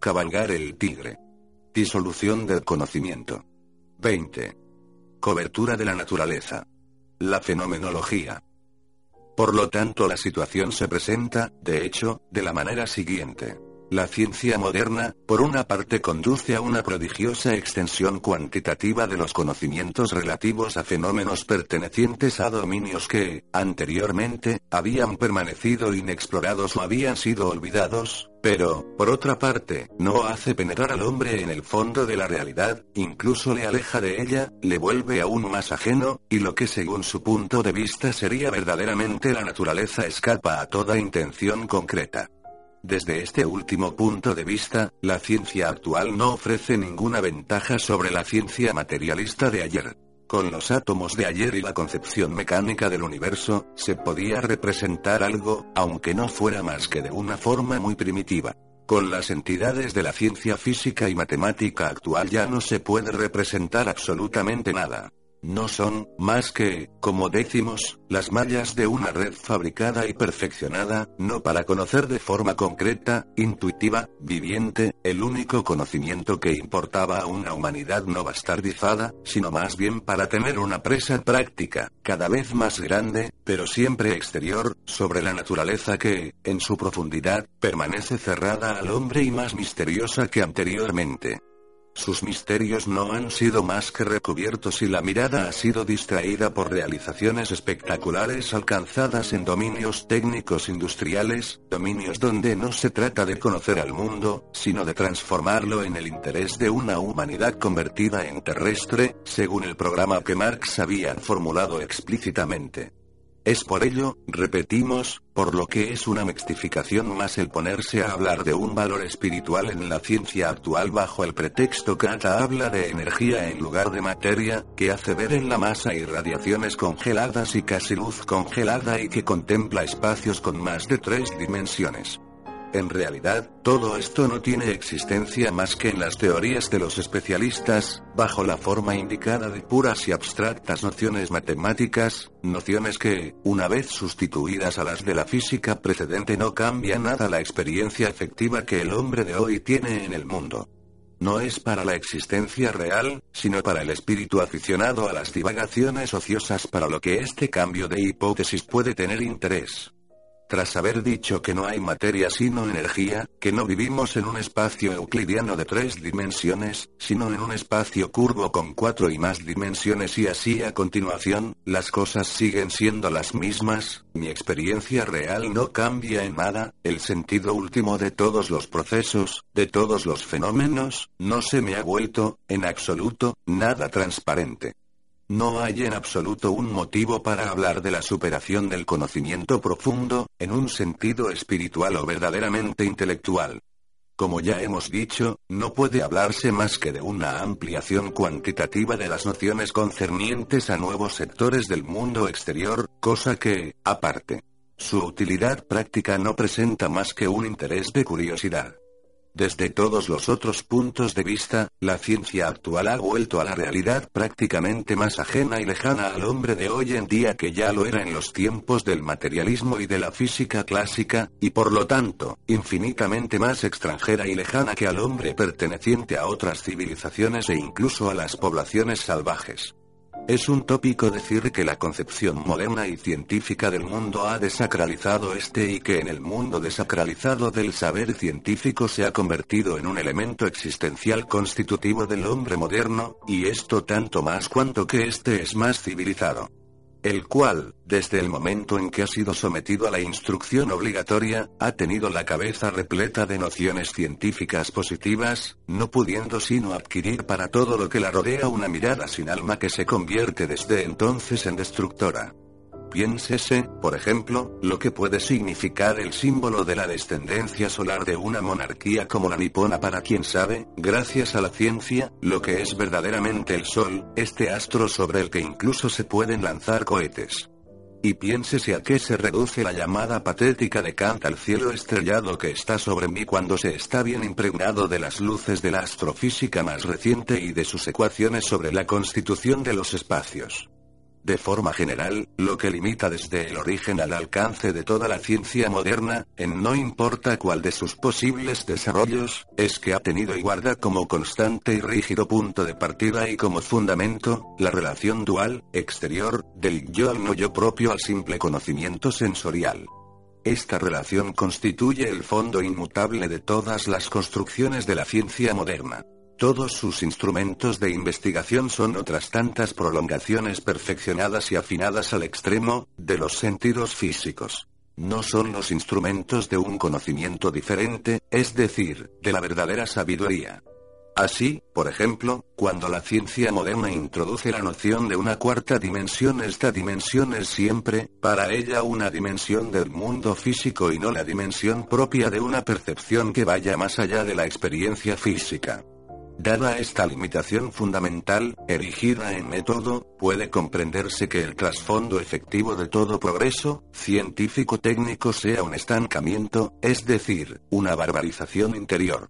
Cabalgar el tigre. Disolución del conocimiento. 20. Cobertura de la naturaleza. La fenomenología. Por lo tanto, la situación se presenta, de hecho, de la manera siguiente. La ciencia moderna, por una parte, conduce a una prodigiosa extensión cuantitativa de los conocimientos relativos a fenómenos pertenecientes a dominios que, anteriormente, habían permanecido inexplorados o habían sido olvidados, pero, por otra parte, no hace penetrar al hombre en el fondo de la realidad, incluso le aleja de ella, le vuelve aún más ajeno, y lo que según su punto de vista sería verdaderamente la naturaleza escapa a toda intención concreta. Desde este último punto de vista, la ciencia actual no ofrece ninguna ventaja sobre la ciencia materialista de ayer. Con los átomos de ayer y la concepción mecánica del universo, se podía representar algo, aunque no fuera más que de una forma muy primitiva. Con las entidades de la ciencia física y matemática actual ya no se puede representar absolutamente nada. No son, más que, como decimos, las mallas de una red fabricada y perfeccionada, no para conocer de forma concreta, intuitiva, viviente, el único conocimiento que importaba a una humanidad no bastardizada, sino más bien para tener una presa práctica, cada vez más grande, pero siempre exterior, sobre la naturaleza que, en su profundidad, permanece cerrada al hombre y más misteriosa que anteriormente. Sus misterios no han sido más que recubiertos y la mirada ha sido distraída por realizaciones espectaculares alcanzadas en dominios técnicos industriales, dominios donde no se trata de conocer al mundo, sino de transformarlo en el interés de una humanidad convertida en terrestre, según el programa que Marx había formulado explícitamente. Es por ello, repetimos, por lo que es una mextificación más el ponerse a hablar de un valor espiritual en la ciencia actual bajo el pretexto que Kata habla de energía en lugar de materia, que hace ver en la masa irradiaciones congeladas y casi luz congelada y que contempla espacios con más de tres dimensiones. En realidad, todo esto no tiene existencia más que en las teorías de los especialistas, bajo la forma indicada de puras y abstractas nociones matemáticas, nociones que, una vez sustituidas a las de la física precedente no cambia nada la experiencia efectiva que el hombre de hoy tiene en el mundo. No es para la existencia real, sino para el espíritu aficionado a las divagaciones ociosas para lo que este cambio de hipótesis puede tener interés. Tras haber dicho que no hay materia sino energía, que no vivimos en un espacio euclidiano de tres dimensiones, sino en un espacio curvo con cuatro y más dimensiones y así a continuación, las cosas siguen siendo las mismas, mi experiencia real no cambia en nada, el sentido último de todos los procesos, de todos los fenómenos, no se me ha vuelto, en absoluto, nada transparente. No hay en absoluto un motivo para hablar de la superación del conocimiento profundo, en un sentido espiritual o verdaderamente intelectual. Como ya hemos dicho, no puede hablarse más que de una ampliación cuantitativa de las nociones concernientes a nuevos sectores del mundo exterior, cosa que, aparte, su utilidad práctica no presenta más que un interés de curiosidad. Desde todos los otros puntos de vista, la ciencia actual ha vuelto a la realidad prácticamente más ajena y lejana al hombre de hoy en día que ya lo era en los tiempos del materialismo y de la física clásica, y por lo tanto, infinitamente más extranjera y lejana que al hombre perteneciente a otras civilizaciones e incluso a las poblaciones salvajes. Es un tópico decir que la concepción moderna y científica del mundo ha desacralizado este y que en el mundo desacralizado del saber científico se ha convertido en un elemento existencial constitutivo del hombre moderno, y esto tanto más cuanto que éste es más civilizado el cual, desde el momento en que ha sido sometido a la instrucción obligatoria, ha tenido la cabeza repleta de nociones científicas positivas, no pudiendo sino adquirir para todo lo que la rodea una mirada sin alma que se convierte desde entonces en destructora. Piénsese, por ejemplo, lo que puede significar el símbolo de la descendencia solar de una monarquía como la nipona para quien sabe, gracias a la ciencia, lo que es verdaderamente el Sol, este astro sobre el que incluso se pueden lanzar cohetes. Y piénsese a qué se reduce la llamada patética de Kant al cielo estrellado que está sobre mí cuando se está bien impregnado de las luces de la astrofísica más reciente y de sus ecuaciones sobre la constitución de los espacios. De forma general, lo que limita desde el origen al alcance de toda la ciencia moderna, en no importa cuál de sus posibles desarrollos, es que ha tenido y guarda como constante y rígido punto de partida y como fundamento, la relación dual, exterior, del yo al no yo propio al simple conocimiento sensorial. Esta relación constituye el fondo inmutable de todas las construcciones de la ciencia moderna. Todos sus instrumentos de investigación son otras tantas prolongaciones perfeccionadas y afinadas al extremo, de los sentidos físicos. No son los instrumentos de un conocimiento diferente, es decir, de la verdadera sabiduría. Así, por ejemplo, cuando la ciencia moderna introduce la noción de una cuarta dimensión, esta dimensión es siempre, para ella, una dimensión del mundo físico y no la dimensión propia de una percepción que vaya más allá de la experiencia física. Dada esta limitación fundamental, erigida en método, puede comprenderse que el trasfondo efectivo de todo progreso, científico-técnico sea un estancamiento, es decir, una barbarización interior.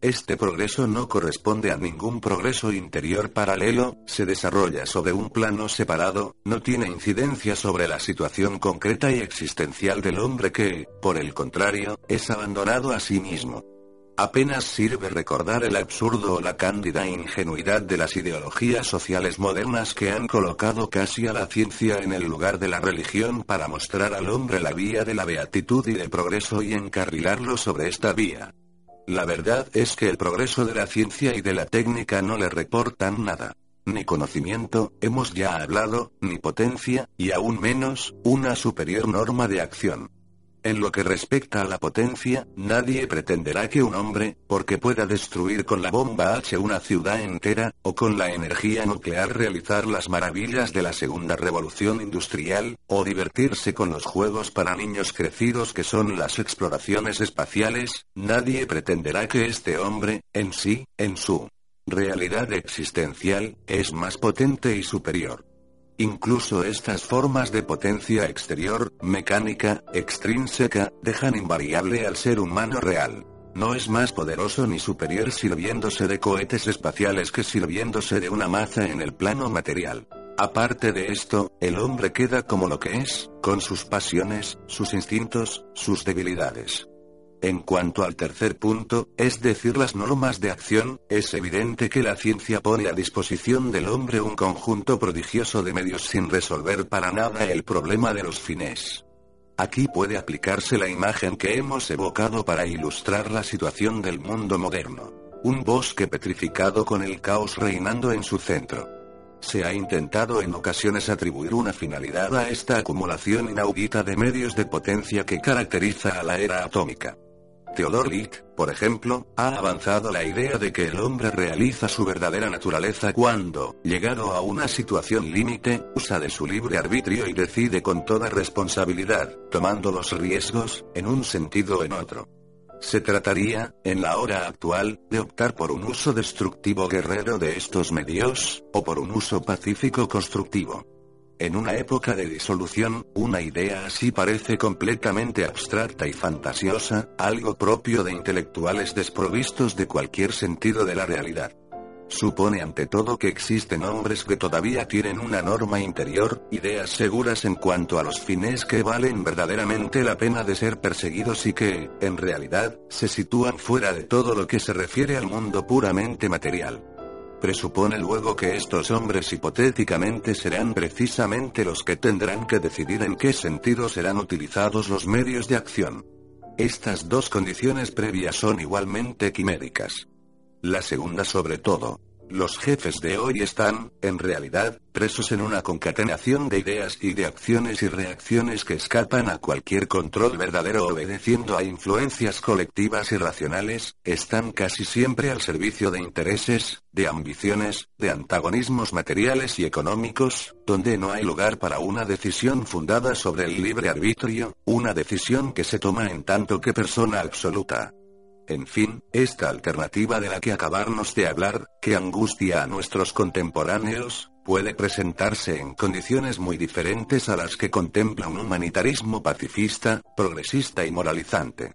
Este progreso no corresponde a ningún progreso interior paralelo, se desarrolla sobre un plano separado, no tiene incidencia sobre la situación concreta y existencial del hombre que, por el contrario, es abandonado a sí mismo. Apenas sirve recordar el absurdo o la cándida ingenuidad de las ideologías sociales modernas que han colocado casi a la ciencia en el lugar de la religión para mostrar al hombre la vía de la beatitud y del progreso y encarrilarlo sobre esta vía. La verdad es que el progreso de la ciencia y de la técnica no le reportan nada. Ni conocimiento, hemos ya hablado, ni potencia, y aún menos, una superior norma de acción. En lo que respecta a la potencia, nadie pretenderá que un hombre, porque pueda destruir con la bomba H una ciudad entera, o con la energía nuclear realizar las maravillas de la segunda revolución industrial, o divertirse con los juegos para niños crecidos que son las exploraciones espaciales, nadie pretenderá que este hombre, en sí, en su realidad existencial, es más potente y superior. Incluso estas formas de potencia exterior, mecánica, extrínseca, dejan invariable al ser humano real. No es más poderoso ni superior sirviéndose de cohetes espaciales que sirviéndose de una maza en el plano material. Aparte de esto, el hombre queda como lo que es, con sus pasiones, sus instintos, sus debilidades. En cuanto al tercer punto, es decir, las normas de acción, es evidente que la ciencia pone a disposición del hombre un conjunto prodigioso de medios sin resolver para nada el problema de los fines. Aquí puede aplicarse la imagen que hemos evocado para ilustrar la situación del mundo moderno. Un bosque petrificado con el caos reinando en su centro. Se ha intentado en ocasiones atribuir una finalidad a esta acumulación inaudita de medios de potencia que caracteriza a la era atómica. Theodor por ejemplo, ha avanzado la idea de que el hombre realiza su verdadera naturaleza cuando, llegado a una situación límite, usa de su libre arbitrio y decide con toda responsabilidad, tomando los riesgos, en un sentido o en otro. Se trataría, en la hora actual, de optar por un uso destructivo guerrero de estos medios, o por un uso pacífico constructivo. En una época de disolución, una idea así parece completamente abstracta y fantasiosa, algo propio de intelectuales desprovistos de cualquier sentido de la realidad. Supone ante todo que existen hombres que todavía tienen una norma interior, ideas seguras en cuanto a los fines que valen verdaderamente la pena de ser perseguidos y que, en realidad, se sitúan fuera de todo lo que se refiere al mundo puramente material. Presupone luego que estos hombres hipotéticamente serán precisamente los que tendrán que decidir en qué sentido serán utilizados los medios de acción. Estas dos condiciones previas son igualmente quiméricas. La segunda sobre todo, los jefes de hoy están, en realidad, presos en una concatenación de ideas y de acciones y reacciones que escapan a cualquier control verdadero obedeciendo a influencias colectivas y racionales, están casi siempre al servicio de intereses, de ambiciones, de antagonismos materiales y económicos, donde no hay lugar para una decisión fundada sobre el libre arbitrio, una decisión que se toma en tanto que persona absoluta. En fin, esta alternativa de la que acabarnos de hablar, que angustia a nuestros contemporáneos, puede presentarse en condiciones muy diferentes a las que contempla un humanitarismo pacifista, progresista y moralizante.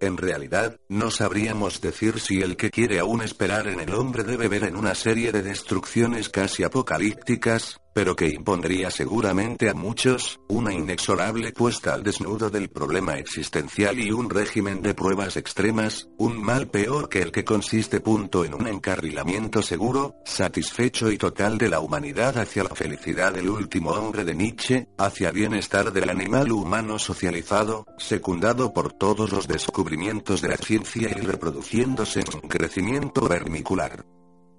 En realidad, no sabríamos decir si el que quiere aún esperar en el hombre debe ver en una serie de destrucciones casi apocalípticas, pero que impondría seguramente a muchos, una inexorable puesta al desnudo del problema existencial y un régimen de pruebas extremas, un mal peor que el que consiste punto en un encarrilamiento seguro, satisfecho y total de la humanidad hacia la felicidad del último hombre de Nietzsche, hacia bienestar del animal humano socializado, secundado por todos los descubrimientos de la ciencia y reproduciéndose en un crecimiento vermicular.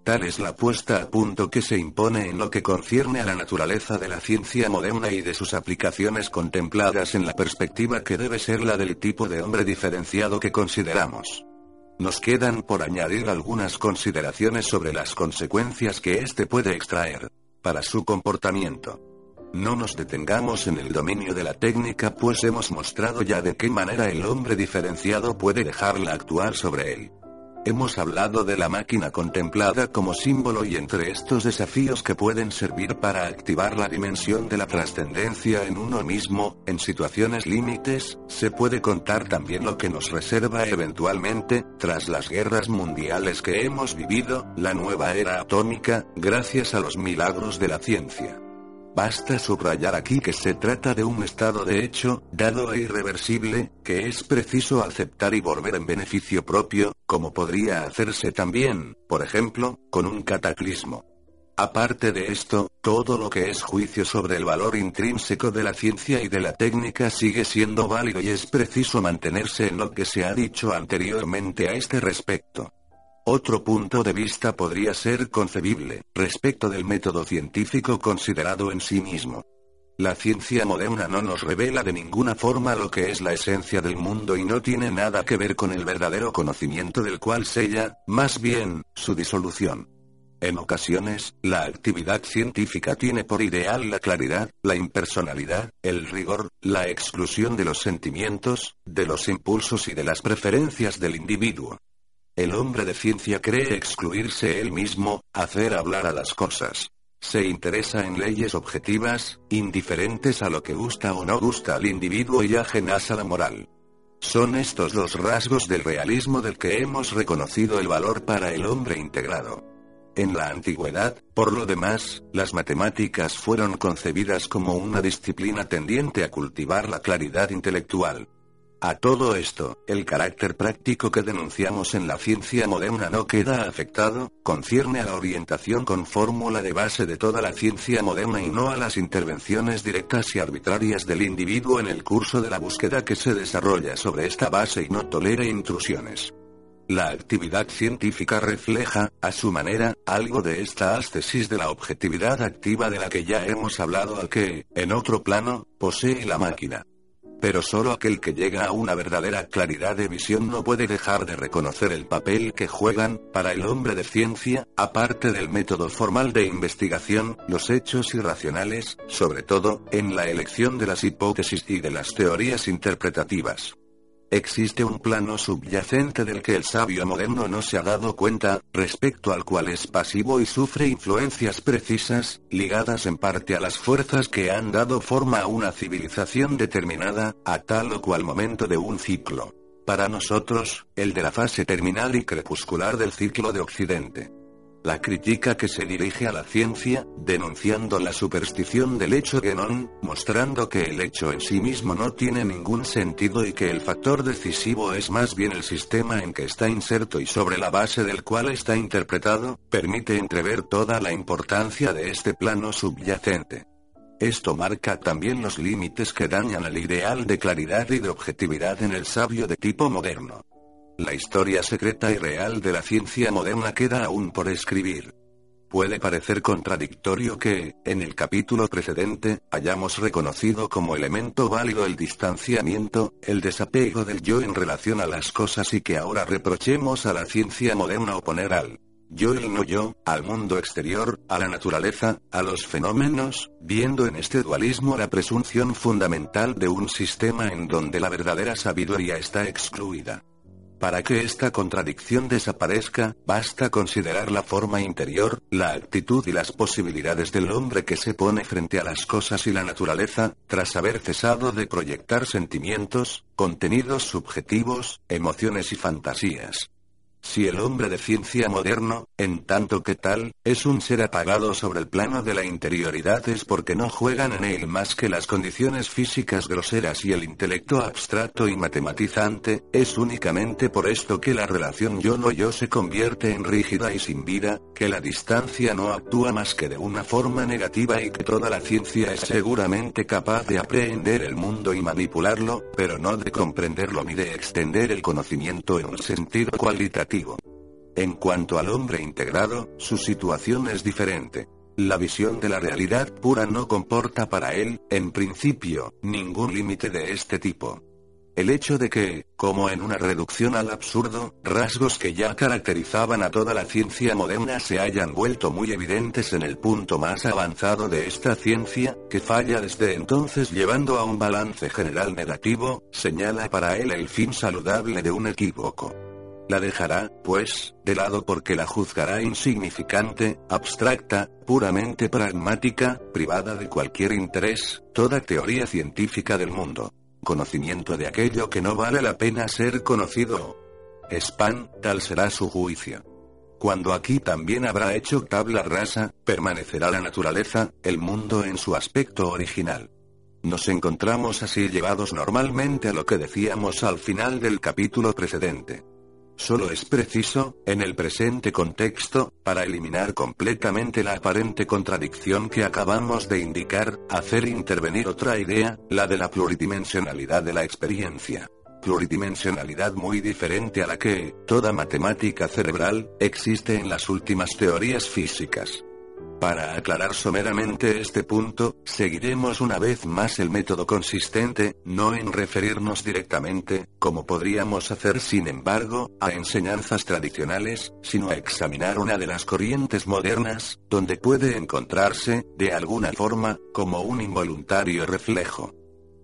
Tal es la puesta a punto que se impone en lo que concierne a la naturaleza de la ciencia moderna y de sus aplicaciones contempladas en la perspectiva que debe ser la del tipo de hombre diferenciado que consideramos. Nos quedan por añadir algunas consideraciones sobre las consecuencias que éste puede extraer para su comportamiento. No nos detengamos en el dominio de la técnica pues hemos mostrado ya de qué manera el hombre diferenciado puede dejarla actuar sobre él. Hemos hablado de la máquina contemplada como símbolo y entre estos desafíos que pueden servir para activar la dimensión de la trascendencia en uno mismo, en situaciones límites, se puede contar también lo que nos reserva eventualmente, tras las guerras mundiales que hemos vivido, la nueva era atómica, gracias a los milagros de la ciencia. Basta subrayar aquí que se trata de un estado de hecho, dado e irreversible, que es preciso aceptar y volver en beneficio propio, como podría hacerse también, por ejemplo, con un cataclismo. Aparte de esto, todo lo que es juicio sobre el valor intrínseco de la ciencia y de la técnica sigue siendo válido y es preciso mantenerse en lo que se ha dicho anteriormente a este respecto. Otro punto de vista podría ser concebible, respecto del método científico considerado en sí mismo. La ciencia moderna no nos revela de ninguna forma lo que es la esencia del mundo y no tiene nada que ver con el verdadero conocimiento del cual sella, más bien, su disolución. En ocasiones, la actividad científica tiene por ideal la claridad, la impersonalidad, el rigor, la exclusión de los sentimientos, de los impulsos y de las preferencias del individuo. El hombre de ciencia cree excluirse él mismo, hacer hablar a las cosas. Se interesa en leyes objetivas, indiferentes a lo que gusta o no gusta al individuo y ajenas a la moral. Son estos los rasgos del realismo del que hemos reconocido el valor para el hombre integrado. En la antigüedad, por lo demás, las matemáticas fueron concebidas como una disciplina tendiente a cultivar la claridad intelectual, a todo esto, el carácter práctico que denunciamos en la ciencia moderna no queda afectado, concierne a la orientación con fórmula de base de toda la ciencia moderna y no a las intervenciones directas y arbitrarias del individuo en el curso de la búsqueda que se desarrolla sobre esta base y no tolera intrusiones. La actividad científica refleja, a su manera, algo de esta ascesis de la objetividad activa de la que ya hemos hablado al que, en otro plano, posee la máquina. Pero solo aquel que llega a una verdadera claridad de visión no puede dejar de reconocer el papel que juegan, para el hombre de ciencia, aparte del método formal de investigación, los hechos irracionales, sobre todo, en la elección de las hipótesis y de las teorías interpretativas. Existe un plano subyacente del que el sabio moderno no se ha dado cuenta, respecto al cual es pasivo y sufre influencias precisas, ligadas en parte a las fuerzas que han dado forma a una civilización determinada, a tal o cual momento de un ciclo. Para nosotros, el de la fase terminal y crepuscular del ciclo de Occidente. La crítica que se dirige a la ciencia, denunciando la superstición del hecho genon, mostrando que el hecho en sí mismo no tiene ningún sentido y que el factor decisivo es más bien el sistema en que está inserto y sobre la base del cual está interpretado, permite entrever toda la importancia de este plano subyacente. Esto marca también los límites que dañan al ideal de claridad y de objetividad en el sabio de tipo moderno. La historia secreta y real de la ciencia moderna queda aún por escribir. Puede parecer contradictorio que, en el capítulo precedente, hayamos reconocido como elemento válido el distanciamiento, el desapego del yo en relación a las cosas y que ahora reprochemos a la ciencia moderna oponer al yo el no yo, al mundo exterior, a la naturaleza, a los fenómenos, viendo en este dualismo la presunción fundamental de un sistema en donde la verdadera sabiduría está excluida. Para que esta contradicción desaparezca, basta considerar la forma interior, la actitud y las posibilidades del hombre que se pone frente a las cosas y la naturaleza, tras haber cesado de proyectar sentimientos, contenidos subjetivos, emociones y fantasías. Si el hombre de ciencia moderno, en tanto que tal, es un ser apagado sobre el plano de la interioridad es porque no juegan en él más que las condiciones físicas groseras y el intelecto abstracto y matematizante, es únicamente por esto que la relación yo-no yo se convierte en rígida y sin vida, que la distancia no actúa más que de una forma negativa y que toda la ciencia es seguramente capaz de aprehender el mundo y manipularlo, pero no de comprenderlo ni de extender el conocimiento en un sentido cualitativo en cuanto al hombre integrado, su situación es diferente. La visión de la realidad pura no comporta para él, en principio, ningún límite de este tipo. El hecho de que, como en una reducción al absurdo, rasgos que ya caracterizaban a toda la ciencia moderna se hayan vuelto muy evidentes en el punto más avanzado de esta ciencia, que falla desde entonces llevando a un balance general negativo, señala para él el fin saludable de un equívoco. La dejará, pues, de lado porque la juzgará insignificante, abstracta, puramente pragmática, privada de cualquier interés, toda teoría científica del mundo. Conocimiento de aquello que no vale la pena ser conocido. Spam, tal será su juicio. Cuando aquí también habrá hecho tabla rasa, permanecerá la naturaleza, el mundo en su aspecto original. Nos encontramos así llevados normalmente a lo que decíamos al final del capítulo precedente. Solo es preciso, en el presente contexto, para eliminar completamente la aparente contradicción que acabamos de indicar, hacer intervenir otra idea, la de la pluridimensionalidad de la experiencia. Pluridimensionalidad muy diferente a la que, toda matemática cerebral, existe en las últimas teorías físicas. Para aclarar someramente este punto, seguiremos una vez más el método consistente, no en referirnos directamente, como podríamos hacer sin embargo, a enseñanzas tradicionales, sino a examinar una de las corrientes modernas, donde puede encontrarse, de alguna forma, como un involuntario reflejo.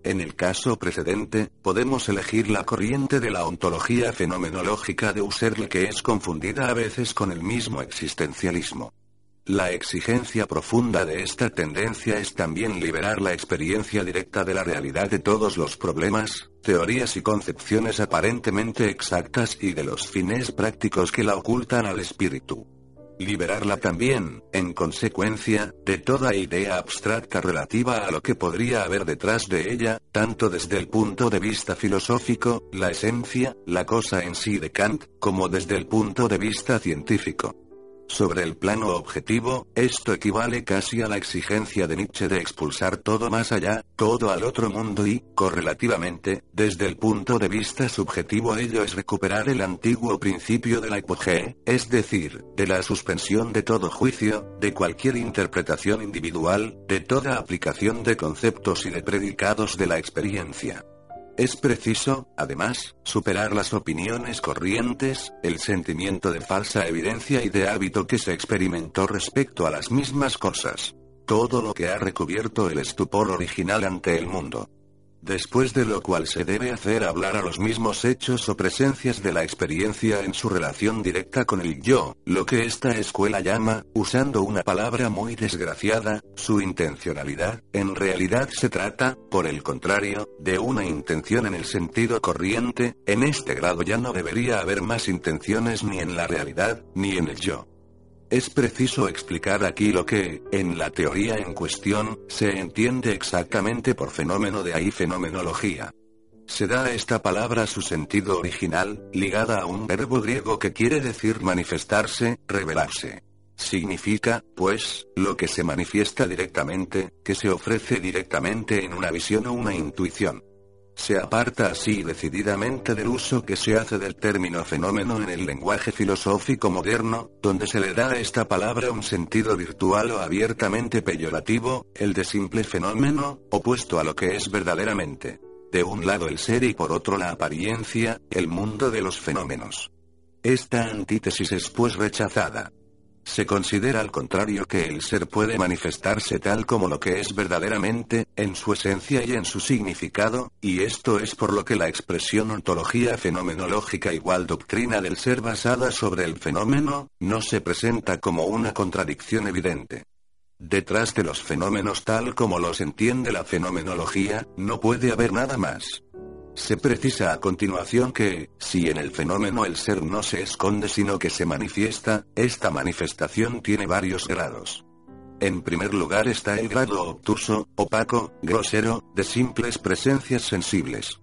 En el caso precedente, podemos elegir la corriente de la ontología fenomenológica de Husserl que es confundida a veces con el mismo existencialismo. La exigencia profunda de esta tendencia es también liberar la experiencia directa de la realidad de todos los problemas, teorías y concepciones aparentemente exactas y de los fines prácticos que la ocultan al espíritu. Liberarla también, en consecuencia, de toda idea abstracta relativa a lo que podría haber detrás de ella, tanto desde el punto de vista filosófico, la esencia, la cosa en sí de Kant, como desde el punto de vista científico. Sobre el plano objetivo, esto equivale casi a la exigencia de Nietzsche de expulsar todo más allá, todo al otro mundo y, correlativamente, desde el punto de vista subjetivo ello es recuperar el antiguo principio de la hipogee, es decir, de la suspensión de todo juicio, de cualquier interpretación individual, de toda aplicación de conceptos y de predicados de la experiencia. Es preciso, además, superar las opiniones corrientes, el sentimiento de falsa evidencia y de hábito que se experimentó respecto a las mismas cosas. Todo lo que ha recubierto el estupor original ante el mundo después de lo cual se debe hacer hablar a los mismos hechos o presencias de la experiencia en su relación directa con el yo, lo que esta escuela llama, usando una palabra muy desgraciada, su intencionalidad, en realidad se trata, por el contrario, de una intención en el sentido corriente, en este grado ya no debería haber más intenciones ni en la realidad, ni en el yo. Es preciso explicar aquí lo que, en la teoría en cuestión, se entiende exactamente por fenómeno de ahí fenomenología. Se da a esta palabra su sentido original, ligada a un verbo griego que quiere decir manifestarse, revelarse. Significa, pues, lo que se manifiesta directamente, que se ofrece directamente en una visión o una intuición. Se aparta así decididamente del uso que se hace del término fenómeno en el lenguaje filosófico moderno, donde se le da a esta palabra un sentido virtual o abiertamente peyorativo, el de simple fenómeno, opuesto a lo que es verdaderamente. De un lado el ser y por otro la apariencia, el mundo de los fenómenos. Esta antítesis es pues rechazada. Se considera al contrario que el ser puede manifestarse tal como lo que es verdaderamente, en su esencia y en su significado, y esto es por lo que la expresión ontología fenomenológica igual doctrina del ser basada sobre el fenómeno, no se presenta como una contradicción evidente. Detrás de los fenómenos tal como los entiende la fenomenología, no puede haber nada más. Se precisa a continuación que, si en el fenómeno el ser no se esconde sino que se manifiesta, esta manifestación tiene varios grados. En primer lugar está el grado obtuso, opaco, grosero, de simples presencias sensibles.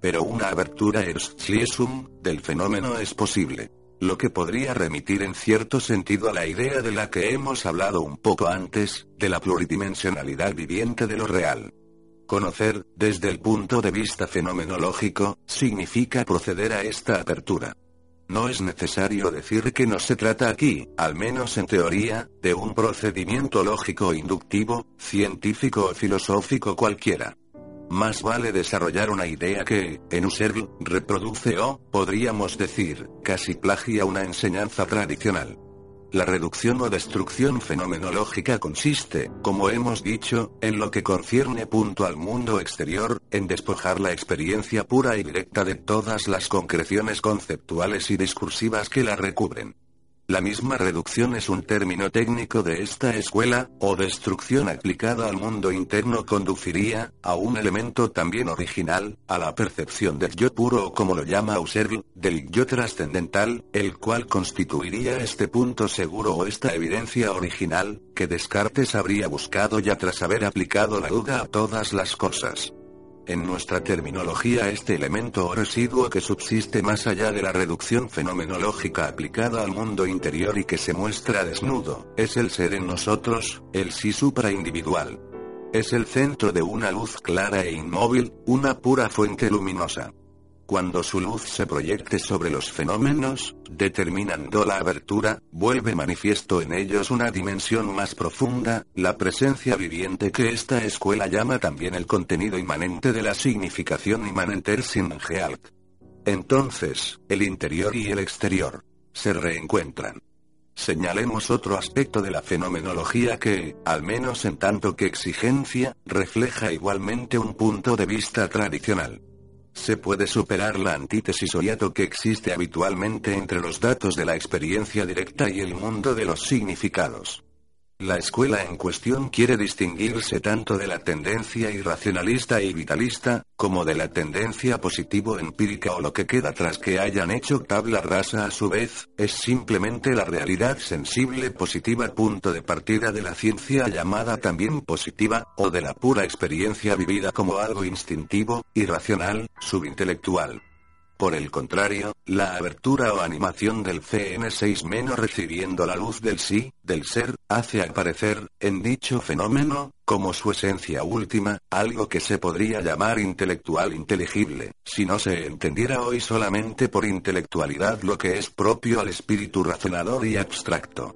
Pero una abertura erschiesum del fenómeno es posible. Lo que podría remitir en cierto sentido a la idea de la que hemos hablado un poco antes, de la pluridimensionalidad viviente de lo real. Conocer, desde el punto de vista fenomenológico, significa proceder a esta apertura. No es necesario decir que no se trata aquí, al menos en teoría, de un procedimiento lógico inductivo, científico o filosófico cualquiera. Más vale desarrollar una idea que, en Husserl, reproduce o, podríamos decir, casi plagia una enseñanza tradicional. La reducción o destrucción fenomenológica consiste, como hemos dicho, en lo que concierne punto al mundo exterior, en despojar la experiencia pura y directa de todas las concreciones conceptuales y discursivas que la recubren. La misma reducción es un término técnico de esta escuela, o destrucción aplicada al mundo interno conduciría, a un elemento también original, a la percepción del yo puro o como lo llama Husserl, del yo trascendental, el cual constituiría este punto seguro o esta evidencia original, que Descartes habría buscado ya tras haber aplicado la duda a todas las cosas. En nuestra terminología este elemento o residuo que subsiste más allá de la reducción fenomenológica aplicada al mundo interior y que se muestra desnudo, es el ser en nosotros, el sí supraindividual. Es el centro de una luz clara e inmóvil, una pura fuente luminosa cuando su luz se proyecte sobre los fenómenos, determinando la abertura, vuelve manifiesto en ellos una dimensión más profunda, la presencia viviente que esta escuela llama también el contenido inmanente de la significación inmanenter sin Entonces, el interior y el exterior se reencuentran. Señalemos otro aspecto de la fenomenología que, al menos en tanto que exigencia, refleja igualmente un punto de vista tradicional. Se puede superar la antítesis o hiato que existe habitualmente entre los datos de la experiencia directa y el mundo de los significados. La escuela en cuestión quiere distinguirse tanto de la tendencia irracionalista y vitalista, como de la tendencia positivo-empírica o lo que queda tras que hayan hecho tabla rasa a su vez, es simplemente la realidad sensible positiva punto de partida de la ciencia llamada también positiva, o de la pura experiencia vivida como algo instintivo, irracional, subintelectual. Por el contrario, la abertura o animación del CN6- menos recibiendo la luz del sí, del ser, hace aparecer, en dicho fenómeno, como su esencia última, algo que se podría llamar intelectual inteligible, si no se entendiera hoy solamente por intelectualidad lo que es propio al espíritu razonador y abstracto.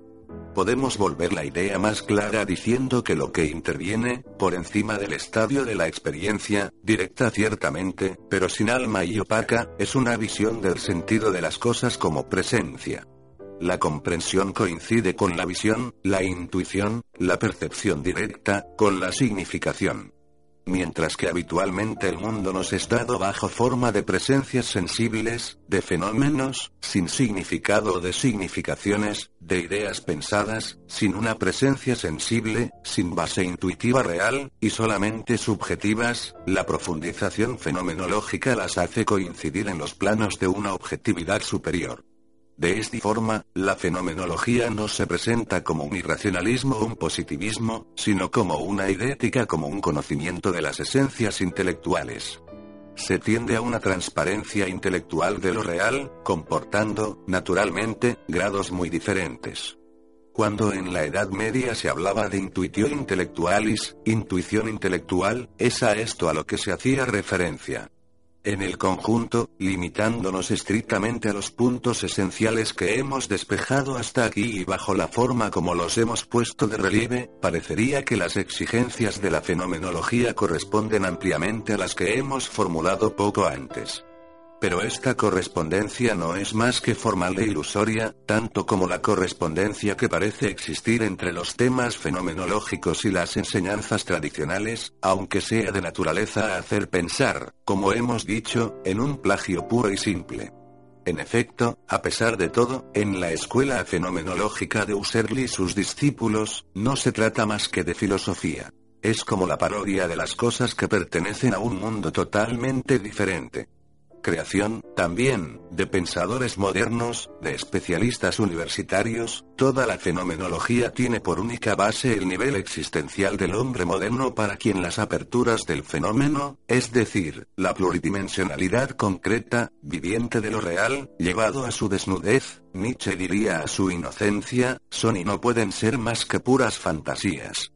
Podemos volver la idea más clara diciendo que lo que interviene, por encima del estadio de la experiencia, directa ciertamente, pero sin alma y opaca, es una visión del sentido de las cosas como presencia. La comprensión coincide con la visión, la intuición, la percepción directa, con la significación. Mientras que habitualmente el mundo nos es dado bajo forma de presencias sensibles, de fenómenos, sin significado o de significaciones, de ideas pensadas, sin una presencia sensible, sin base intuitiva real, y solamente subjetivas, la profundización fenomenológica las hace coincidir en los planos de una objetividad superior. De esta forma, la fenomenología no se presenta como un irracionalismo o un positivismo, sino como una idética como un conocimiento de las esencias intelectuales. Se tiende a una transparencia intelectual de lo real, comportando, naturalmente, grados muy diferentes. Cuando en la Edad Media se hablaba de intuición intelectualis, intuición intelectual, es a esto a lo que se hacía referencia. En el conjunto, limitándonos estrictamente a los puntos esenciales que hemos despejado hasta aquí y bajo la forma como los hemos puesto de relieve, parecería que las exigencias de la fenomenología corresponden ampliamente a las que hemos formulado poco antes. Pero esta correspondencia no es más que formal e ilusoria, tanto como la correspondencia que parece existir entre los temas fenomenológicos y las enseñanzas tradicionales, aunque sea de naturaleza a hacer pensar, como hemos dicho, en un plagio puro y simple. En efecto, a pesar de todo, en la escuela fenomenológica de Husserl y sus discípulos, no se trata más que de filosofía. es como la parodia de las cosas que pertenecen a un mundo totalmente diferente creación, también, de pensadores modernos, de especialistas universitarios, toda la fenomenología tiene por única base el nivel existencial del hombre moderno para quien las aperturas del fenómeno, es decir, la pluridimensionalidad concreta, viviente de lo real, llevado a su desnudez, Nietzsche diría a su inocencia, son y no pueden ser más que puras fantasías.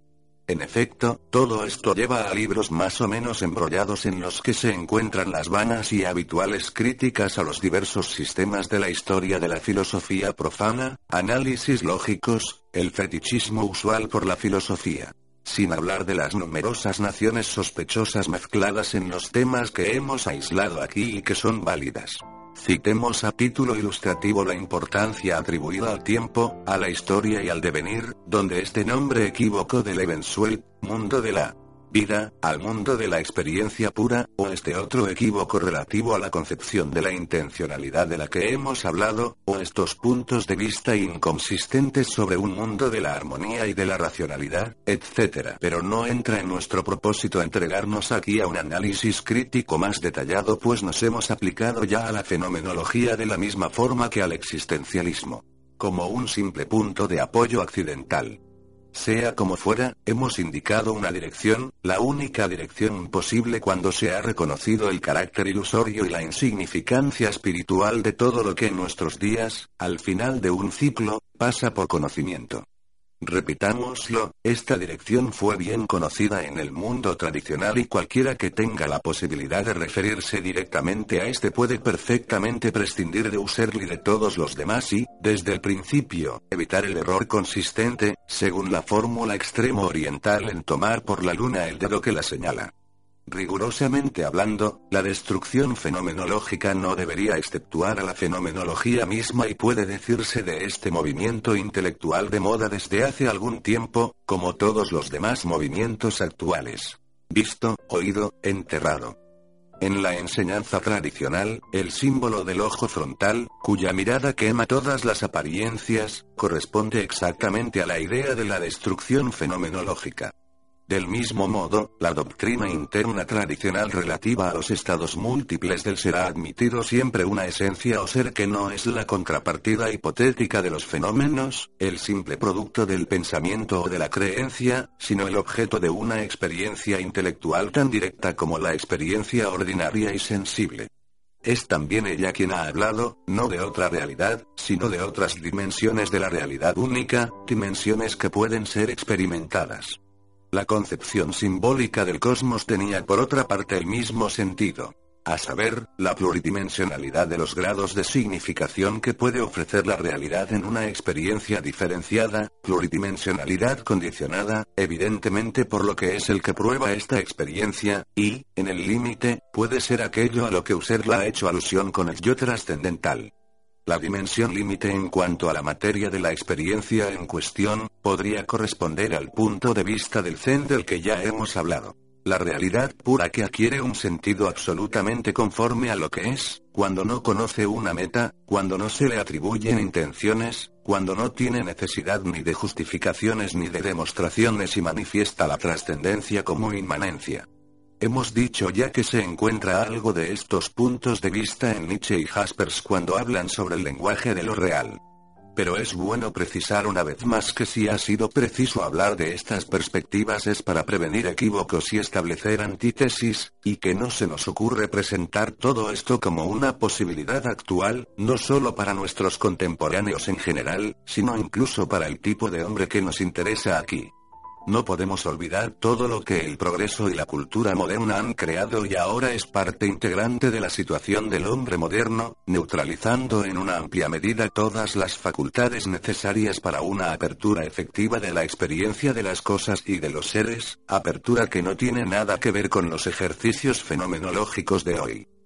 En efecto, todo esto lleva a libros más o menos embrollados en los que se encuentran las vanas y habituales críticas a los diversos sistemas de la historia de la filosofía profana, análisis lógicos, el fetichismo usual por la filosofía. Sin hablar de las numerosas naciones sospechosas mezcladas en los temas que hemos aislado aquí y que son válidas. Citemos a título ilustrativo la importancia atribuida al tiempo, a la historia y al devenir, donde este nombre equívoco del Evensuel, mundo de la vida, al mundo de la experiencia pura, o este otro equívoco relativo a la concepción de la intencionalidad de la que hemos hablado, o estos puntos de vista inconsistentes sobre un mundo de la armonía y de la racionalidad, etc. Pero no entra en nuestro propósito entregarnos aquí a un análisis crítico más detallado pues nos hemos aplicado ya a la fenomenología de la misma forma que al existencialismo. Como un simple punto de apoyo accidental. Sea como fuera, hemos indicado una dirección, la única dirección posible cuando se ha reconocido el carácter ilusorio y la insignificancia espiritual de todo lo que en nuestros días, al final de un ciclo, pasa por conocimiento. Repitámoslo, esta dirección fue bien conocida en el mundo tradicional y cualquiera que tenga la posibilidad de referirse directamente a este puede perfectamente prescindir de Husserl y de todos los demás y, desde el principio, evitar el error consistente, según la fórmula extremo oriental en tomar por la luna el dedo que la señala. Rigurosamente hablando, la destrucción fenomenológica no debería exceptuar a la fenomenología misma y puede decirse de este movimiento intelectual de moda desde hace algún tiempo, como todos los demás movimientos actuales. Visto, oído, enterrado. En la enseñanza tradicional, el símbolo del ojo frontal, cuya mirada quema todas las apariencias, corresponde exactamente a la idea de la destrucción fenomenológica. Del mismo modo, la doctrina interna tradicional relativa a los estados múltiples del ser ha admitido siempre una esencia o ser que no es la contrapartida hipotética de los fenómenos, el simple producto del pensamiento o de la creencia, sino el objeto de una experiencia intelectual tan directa como la experiencia ordinaria y sensible. Es también ella quien ha hablado, no de otra realidad, sino de otras dimensiones de la realidad única, dimensiones que pueden ser experimentadas. La concepción simbólica del cosmos tenía por otra parte el mismo sentido. A saber, la pluridimensionalidad de los grados de significación que puede ofrecer la realidad en una experiencia diferenciada, pluridimensionalidad condicionada, evidentemente por lo que es el que prueba esta experiencia, y, en el límite, puede ser aquello a lo que Husserl ha hecho alusión con el yo trascendental. La dimensión límite en cuanto a la materia de la experiencia en cuestión, podría corresponder al punto de vista del Zen del que ya hemos hablado. La realidad pura que adquiere un sentido absolutamente conforme a lo que es, cuando no conoce una meta, cuando no se le atribuyen intenciones, cuando no tiene necesidad ni de justificaciones ni de demostraciones y manifiesta la trascendencia como inmanencia. Hemos dicho ya que se encuentra algo de estos puntos de vista en Nietzsche y Jaspers cuando hablan sobre el lenguaje de lo real. Pero es bueno precisar una vez más que si ha sido preciso hablar de estas perspectivas es para prevenir equívocos y establecer antítesis, y que no se nos ocurre presentar todo esto como una posibilidad actual, no solo para nuestros contemporáneos en general, sino incluso para el tipo de hombre que nos interesa aquí. No podemos olvidar todo lo que el progreso y la cultura moderna han creado y ahora es parte integrante de la situación del hombre moderno, neutralizando en una amplia medida todas las facultades necesarias para una apertura efectiva de la experiencia de las cosas y de los seres, apertura que no tiene nada que ver con los ejercicios fenomenológicos de hoy.